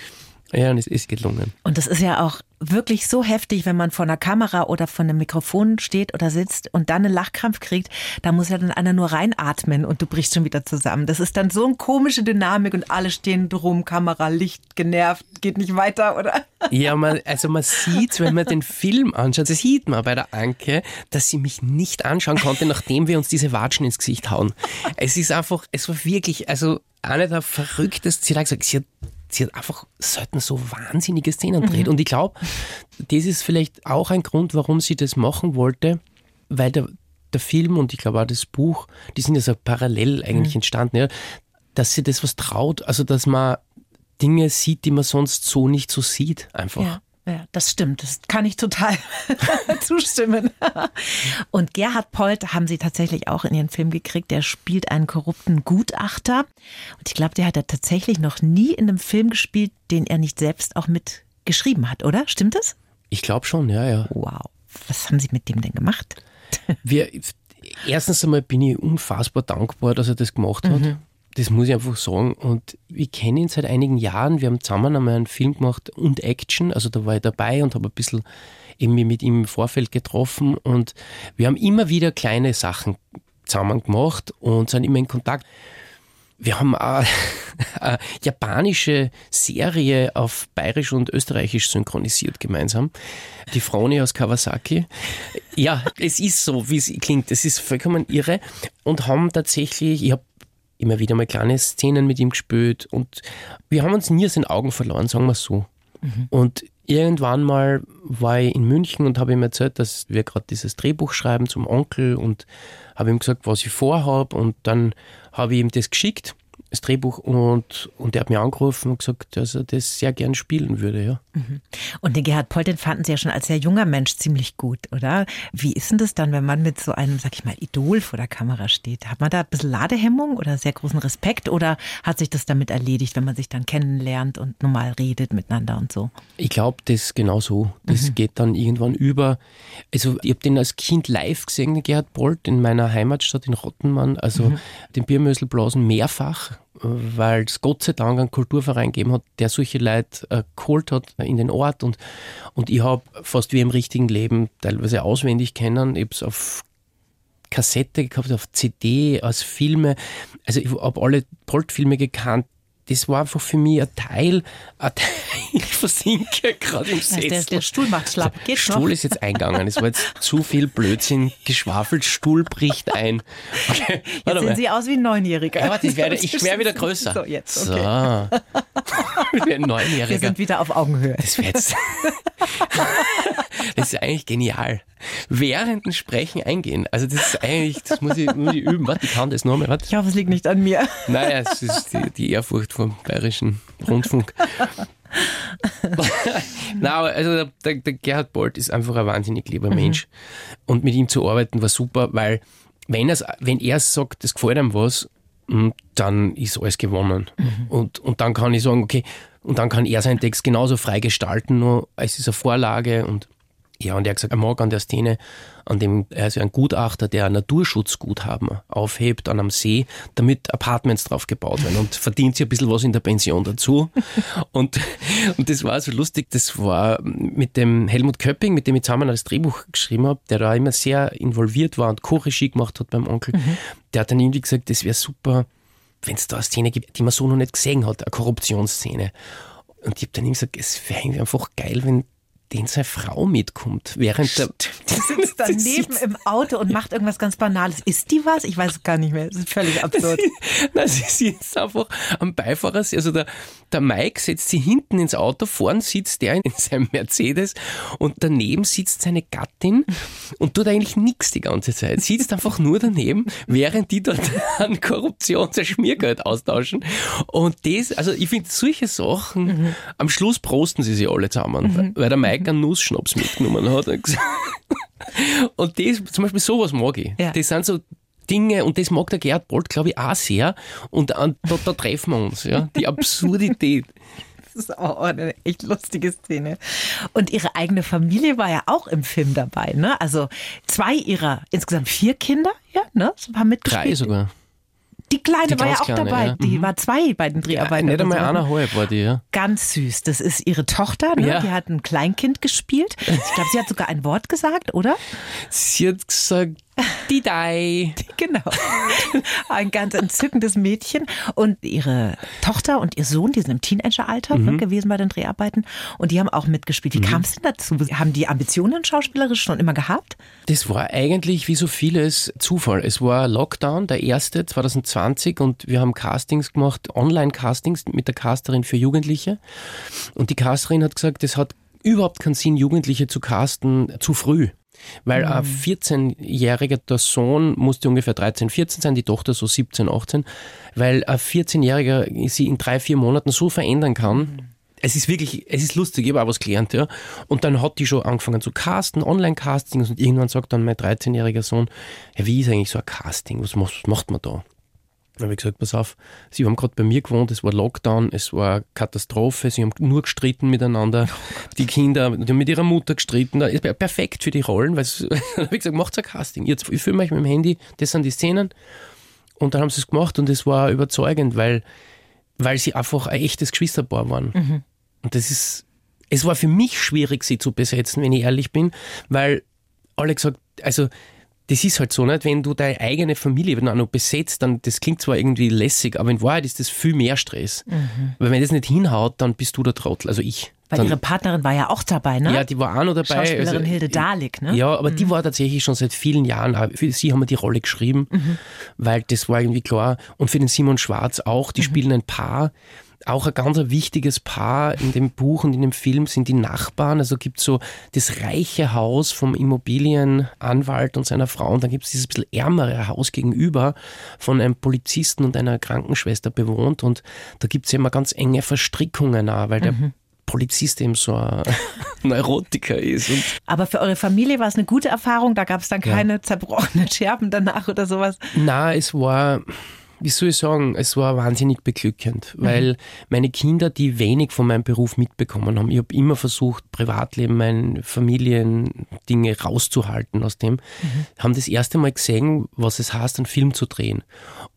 Ja, und es ist gelungen. Und das ist ja auch wirklich so heftig, wenn man vor einer Kamera oder vor einem Mikrofon steht oder sitzt und dann einen Lachkrampf kriegt, da muss ja dann einer nur reinatmen und du brichst schon wieder zusammen. Das ist dann so eine komische Dynamik und alle stehen drum, Kamera, Licht, genervt, geht nicht weiter, oder? Ja, man, also man sieht, wenn man den Film anschaut, das sieht man bei der Anke, dass sie mich nicht anschauen konnte, nachdem wir uns diese Watschen ins Gesicht hauen. Es ist einfach, es war wirklich, also eine der verrücktesten, sie hat gesagt, sie hat sie hat einfach selten so wahnsinnige Szenen dreht. Mhm. Und ich glaube, das ist vielleicht auch ein Grund, warum sie das machen wollte, weil der, der Film und ich glaube auch das Buch, die sind ja so parallel eigentlich mhm. entstanden, ja, dass sie das was traut, also dass man Dinge sieht, die man sonst so nicht so sieht, einfach. Ja. Ja, das stimmt. Das kann ich total zustimmen. Und Gerhard Polt haben sie tatsächlich auch in ihren Film gekriegt. Der spielt einen korrupten Gutachter. Und ich glaube, der hat er tatsächlich noch nie in einem Film gespielt, den er nicht selbst auch mit geschrieben hat, oder? Stimmt das? Ich glaube schon, ja, ja. Wow. Was haben Sie mit dem denn gemacht? Wir, erstens einmal bin ich unfassbar dankbar, dass er das gemacht hat. Mhm. Das muss ich einfach sagen. Und ich kenne ihn seit einigen Jahren. Wir haben zusammen einmal einen Film gemacht und Action. Also da war ich dabei und habe ein bisschen eben mit ihm im Vorfeld getroffen. Und wir haben immer wieder kleine Sachen zusammen gemacht und sind immer in Kontakt. Wir haben eine, eine japanische Serie auf Bayerisch und Österreichisch synchronisiert gemeinsam. Die Froni aus Kawasaki. Ja, es ist so, wie es klingt. Es ist vollkommen irre. Und haben tatsächlich, ich habe immer wieder mal kleine Szenen mit ihm gespielt und wir haben uns nie aus den Augen verloren, sagen wir so. Mhm. Und irgendwann mal war ich in München und habe ihm erzählt, dass wir gerade dieses Drehbuch schreiben zum Onkel und habe ihm gesagt, was ich vorhabe und dann habe ich ihm das geschickt das Drehbuch und, und er hat mir angerufen und gesagt, dass er das sehr gern spielen würde, ja. Mhm. Und den Gerhard Polt, den fanden Sie ja schon als sehr junger Mensch ziemlich gut, oder? Wie ist denn das dann, wenn man mit so einem, sag ich mal, Idol vor der Kamera steht? Hat man da ein bisschen Ladehemmung oder sehr großen Respekt oder hat sich das damit erledigt, wenn man sich dann kennenlernt und normal redet miteinander und so? Ich glaube, das genau so. Das mhm. geht dann irgendwann über. Also ich habe den als Kind live gesehen, den Gerhard Polt, in meiner Heimatstadt in Rottenmann, also mhm. den Biermöselblasen mehrfach weil es Gott sei Dank einen Kulturverein gegeben hat, der solche Leute äh, geholt hat in den Ort und, und ich habe fast wie im richtigen Leben teilweise auswendig kennen. Ich habe es auf Kassette gehabt, auf CD, als Filme. Also ich habe alle Polt-Filme gekannt, das war einfach für mich ein Teil, ein Teil ich versinke gerade im Sessel. Der, der, Stuhl macht schlapp. Geht Stuhl noch? ist jetzt eingegangen. Es war jetzt zu viel Blödsinn geschwafelt. Stuhl bricht ein. Okay, jetzt sehen. Sie aus wie ein Neunjähriger. Ja, warte, ich werde, ich werde wieder größer. So, jetzt. Okay. So. Ich Neunjähriger. Wir sind wieder auf Augenhöhe. Das, jetzt, das ist eigentlich genial. Während dem Sprechen eingehen. Also das ist eigentlich, das muss ich, muss ich üben. Warte, ich kann das nochmal. Ich hoffe, es liegt nicht an mir. Naja, es ist die, die Ehrfurcht vom Bayerischen Rundfunk. Na, also der, der, Gerhard Bolt ist einfach ein wahnsinnig lieber mhm. Mensch. Und mit ihm zu arbeiten war super, weil wenn, wenn er sagt, das gefällt ihm was, hm, dann ist alles gewonnen. Mhm. Und, und dann kann ich sagen, okay, und dann kann er seinen Text genauso frei gestalten, nur es ist eine Vorlage und ja, und er hat gesagt, er mag an der Szene, an dem, er ist ja ein Gutachter, der ein Naturschutzguthaben aufhebt an einem See, damit Apartments drauf gebaut werden und verdient sich ein bisschen was in der Pension dazu. und, und das war so lustig, das war mit dem Helmut Köpping, mit dem ich zusammen das Drehbuch geschrieben habe, der da immer sehr involviert war und Co-Regie gemacht hat beim Onkel. Mhm. Der hat dann irgendwie gesagt, das wäre super, wenn es da eine Szene gibt, die man so noch nicht gesehen hat, eine Korruptionsszene. Und ich habe dann ihm gesagt, es wäre einfach geil, wenn den seine Frau mitkommt, während der. Die sitzt daneben im Auto und macht irgendwas ganz Banales. Ist die was? Ich weiß es gar nicht mehr. Das ist völlig absurd. Nein, sie sitzt einfach am Beifahrersitz. Also der, der Mike setzt sie hinten ins Auto, vorn sitzt der in seinem Mercedes und daneben sitzt seine Gattin und tut eigentlich nichts die ganze Zeit. Sitzt einfach nur daneben, während die dort an Korruption sein Schmiergeld austauschen. Und das, also ich finde solche Sachen, mhm. am Schluss prosten sie sich alle zusammen, mhm. weil der Mike Einen Nussschnaps mitgenommen hat. Und das, zum Beispiel sowas mag ich. Ja. Das sind so Dinge, und das mag der Gerhard Bolt, glaube ich, auch sehr. Und da, da treffen wir uns, ja. Die Absurdität. Das ist auch eine echt lustige Szene. Und ihre eigene Familie war ja auch im Film dabei, ne? Also zwei ihrer insgesamt vier Kinder, ja, ne? Haben mitgespielt. Drei sogar. Die Kleine die war ja auch kleine, dabei. Ja. Die mhm. war zwei bei den Dreharbeiten. Ja, nicht einmal eineinhalb war die, ja. Ganz süß. Das ist ihre Tochter, ne? Ja. Die hat ein Kleinkind gespielt. Ich glaube, sie hat sogar ein Wort gesagt, oder? Sie hat gesagt, die Dai. Genau. Ein ganz entzückendes Mädchen. Und ihre Tochter und ihr Sohn, die sind im Teenageralter ne, mhm. gewesen bei den Dreharbeiten. Und die haben auch mitgespielt. Wie mhm. kam es denn dazu? Haben die Ambitionen schauspielerisch schon immer gehabt? Das war eigentlich wie so vieles Zufall. Es war Lockdown, der erste 2020 und wir haben Castings gemacht, Online-Castings mit der Casterin für Jugendliche. Und die Casterin hat gesagt, es hat überhaupt keinen Sinn, Jugendliche zu casten zu früh. Weil mhm. ein 14-jähriger, der Sohn musste ungefähr 13, 14 sein, die Tochter so 17, 18, weil ein 14-jähriger sie in drei, vier Monaten so verändern kann. Mhm. Es ist wirklich, es ist lustig, ich habe auch was gelernt, ja. Und dann hat die schon angefangen zu casten, Online-Castings und irgendwann sagt dann mein 13-jähriger Sohn, ja, wie ist eigentlich so ein Casting? Was macht man da? Dann habe ich gesagt, pass auf, sie haben gerade bei mir gewohnt, es war Lockdown, es war Katastrophe, sie haben nur gestritten miteinander, die Kinder, die haben mit ihrer Mutter gestritten, das wäre perfekt für die Rollen, weil dann habe ich gesagt, macht ein Casting, Jetzt, ich filme euch mit dem Handy, das sind die Szenen und dann haben sie es gemacht und es war überzeugend, weil, weil sie einfach ein echtes Geschwisterpaar waren. Mhm. Und das ist, es war für mich schwierig, sie zu besetzen, wenn ich ehrlich bin, weil alle gesagt, also das ist halt so, nicht? wenn du deine eigene Familie wenn du auch noch besetzt, dann das klingt zwar irgendwie lässig, aber in Wahrheit ist das viel mehr Stress. Mhm. Weil wenn das nicht hinhaut, dann bist du der Trottel, also ich. Weil dann, ihre Partnerin war ja auch dabei, ne? Ja, die war auch noch dabei. Schauspielerin also, Hilde Dahlig, ne? Ja, aber mhm. die war tatsächlich schon seit vielen Jahren, für sie haben wir die Rolle geschrieben, mhm. weil das war irgendwie klar. Und für den Simon Schwarz auch, die mhm. spielen ein Paar auch ein ganz wichtiges Paar in dem Buch und in dem Film sind die Nachbarn. Also gibt es so das reiche Haus vom Immobilienanwalt und seiner Frau und dann gibt es dieses bisschen ärmere Haus gegenüber von einem Polizisten und einer Krankenschwester bewohnt und da gibt es immer ganz enge Verstrickungen auch, weil der mhm. Polizist eben so ein Neurotiker ist. Aber für eure Familie war es eine gute Erfahrung? Da gab es dann keine ja. zerbrochenen Scherben danach oder sowas? Na, es war wie soll ich sagen, es war wahnsinnig beglückend, mhm. weil meine Kinder, die wenig von meinem Beruf mitbekommen haben, ich habe immer versucht, Privatleben, mein Familiendinge rauszuhalten aus dem, mhm. haben das erste Mal gesehen, was es heißt, einen Film zu drehen.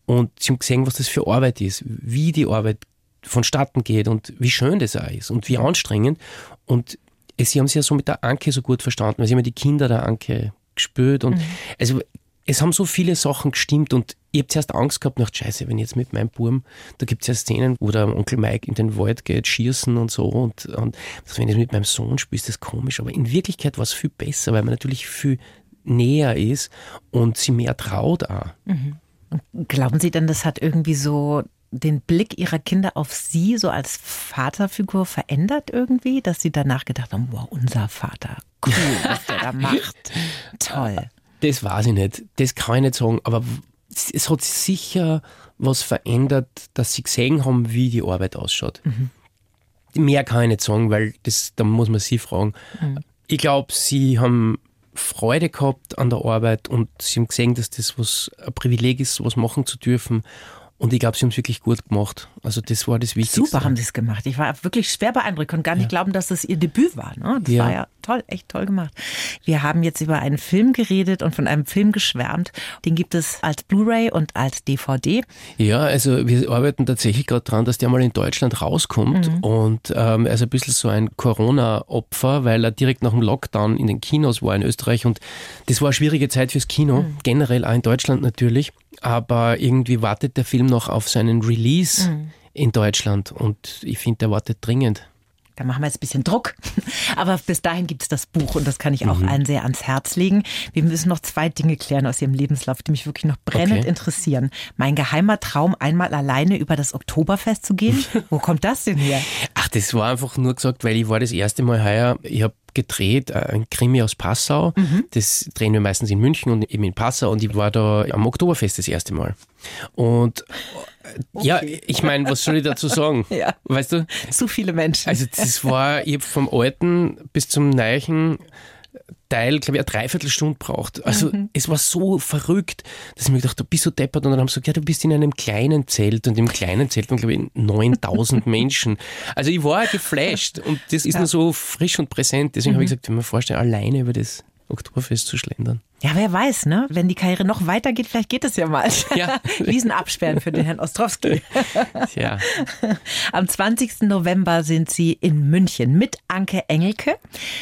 Und sie haben gesehen, was das für Arbeit ist, wie die Arbeit vonstatten geht und wie schön das auch ist und wie anstrengend. Und sie haben sich ja so mit der Anke so gut verstanden, weil sie immer die Kinder der Anke gespürt und mhm. also es haben so viele Sachen gestimmt und ich habe zuerst Angst gehabt, nach Scheiße, wenn ich jetzt mit meinem Burm, da gibt es ja Szenen, wo der Onkel Mike in den Wald geht, schießen und so und, und also wenn ich mit meinem Sohn spiele, ist das komisch, aber in Wirklichkeit war es viel besser, weil man natürlich viel näher ist und sie mehr traut auch. Mhm. Glauben Sie denn, das hat irgendwie so den Blick Ihrer Kinder auf Sie so als Vaterfigur verändert irgendwie, dass Sie danach gedacht haben, wow, unser Vater, cool, was der da macht, toll. Das weiß ich nicht. Das kann ich nicht sagen. Aber es hat sicher was verändert, dass sie gesehen haben, wie die Arbeit ausschaut. Mhm. Mehr kann ich nicht sagen, weil das, da muss man sie fragen. Mhm. Ich glaube, sie haben Freude gehabt an der Arbeit und sie haben gesehen, dass das was ein Privileg ist, sowas machen zu dürfen. Und ich glaube, sie haben es wirklich gut gemacht. Also das war das Wichtigste. Super haben sie es gemacht. Ich war wirklich schwer beeindruckt und gar nicht ja. glauben, dass das ihr Debüt war. Ne? Das ja. war ja toll, echt toll gemacht. Wir haben jetzt über einen Film geredet und von einem Film geschwärmt. Den gibt es als Blu-ray und als DVD. Ja, also wir arbeiten tatsächlich gerade dran, dass der mal in Deutschland rauskommt. Mhm. Und ähm, er ist ein bisschen so ein Corona-Opfer, weil er direkt nach dem Lockdown in den Kinos war in Österreich. Und das war eine schwierige Zeit fürs Kino, mhm. generell auch in Deutschland natürlich aber irgendwie wartet der Film noch auf seinen Release mhm. in Deutschland und ich finde, der wartet dringend. Da machen wir jetzt ein bisschen Druck. Aber bis dahin gibt es das Buch und das kann ich auch mhm. allen sehr ans Herz legen. Wir müssen noch zwei Dinge klären aus Ihrem Lebenslauf, die mich wirklich noch brennend okay. interessieren. Mein geheimer Traum, einmal alleine über das Oktoberfest zu gehen. Wo kommt das denn her? Ach, das war einfach nur gesagt, weil ich war das erste Mal heuer, ich habe gedreht, äh, ein Krimi aus Passau. Mhm. Das drehen wir meistens in München und eben in Passau und ich war da am Oktoberfest das erste Mal. Und Okay. Ja, ich meine, was soll ich dazu sagen? ja. Weißt du? Zu viele Menschen. Also das war, ich habe vom alten bis zum neuen Teil, glaube ich, eine Dreiviertelstunde braucht. Also mhm. es war so verrückt, dass ich mir gedacht habe, bist du deppert? Und dann haben sie gesagt, ja, du bist in einem kleinen Zelt und im kleinen Zelt waren, glaube ich, 9000 Menschen. Also ich war geflasht und das ist ja. nur so frisch und präsent. Deswegen mhm. habe ich gesagt, wenn man vorstellen, alleine über das Oktoberfest zu schlendern. Ja, wer weiß, ne? Wenn die Karriere noch weitergeht, vielleicht geht es ja mal. Ja. Wiesen absperren für den Herrn Ostrowski. Ja. Am 20. November sind Sie in München mit Anke Engelke.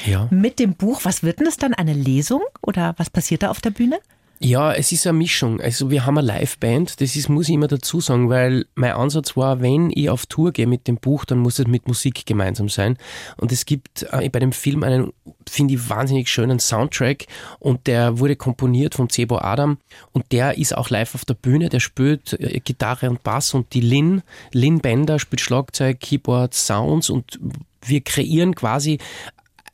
Ja. Mit dem Buch. Was wird denn das dann? Eine Lesung? Oder was passiert da auf der Bühne? Ja, es ist eine Mischung. Also wir haben eine Liveband, das ist, muss ich immer dazu sagen, weil mein Ansatz war, wenn ich auf Tour gehe mit dem Buch, dann muss es mit Musik gemeinsam sein. Und es gibt äh, bei dem Film einen, finde ich, wahnsinnig schönen Soundtrack und der wurde komponiert von Cebo Adam und der ist auch live auf der Bühne, der spielt äh, Gitarre und Bass und die Lin, Lin Bender spielt Schlagzeug, Keyboard, Sounds und wir kreieren quasi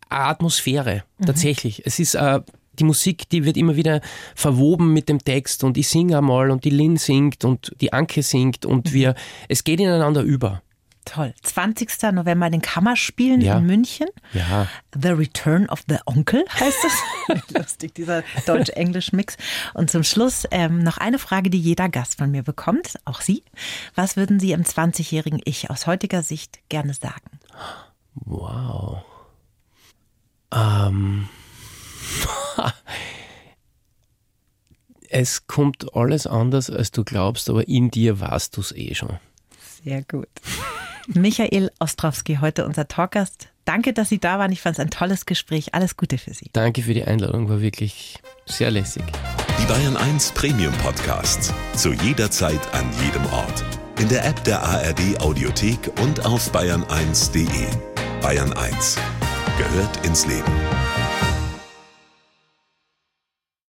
eine Atmosphäre, mhm. tatsächlich. Es ist äh, die Musik, die wird immer wieder verwoben mit dem Text und ich singe einmal und die Lin singt und die Anke singt und wir, es geht ineinander über. Toll. 20. November in den Kammerspielen ja. in München. Ja. The Return of the Onkel heißt es. Lustig, dieser Deutsch-Englisch-Mix. Und zum Schluss ähm, noch eine Frage, die jeder Gast von mir bekommt, auch Sie. Was würden Sie im 20-jährigen Ich aus heutiger Sicht gerne sagen? Wow. Ähm. es kommt alles anders, als du glaubst, aber in dir warst du es eh schon. Sehr gut. Michael Ostrowski, heute unser Talkgast. Danke, dass Sie da waren. Ich fand es ein tolles Gespräch. Alles Gute für Sie. Danke für die Einladung, war wirklich sehr lässig. Die Bayern 1 Premium Podcasts. Zu jeder Zeit, an jedem Ort. In der App der ARD Audiothek und auf bayern1.de. Bayern 1 gehört ins Leben.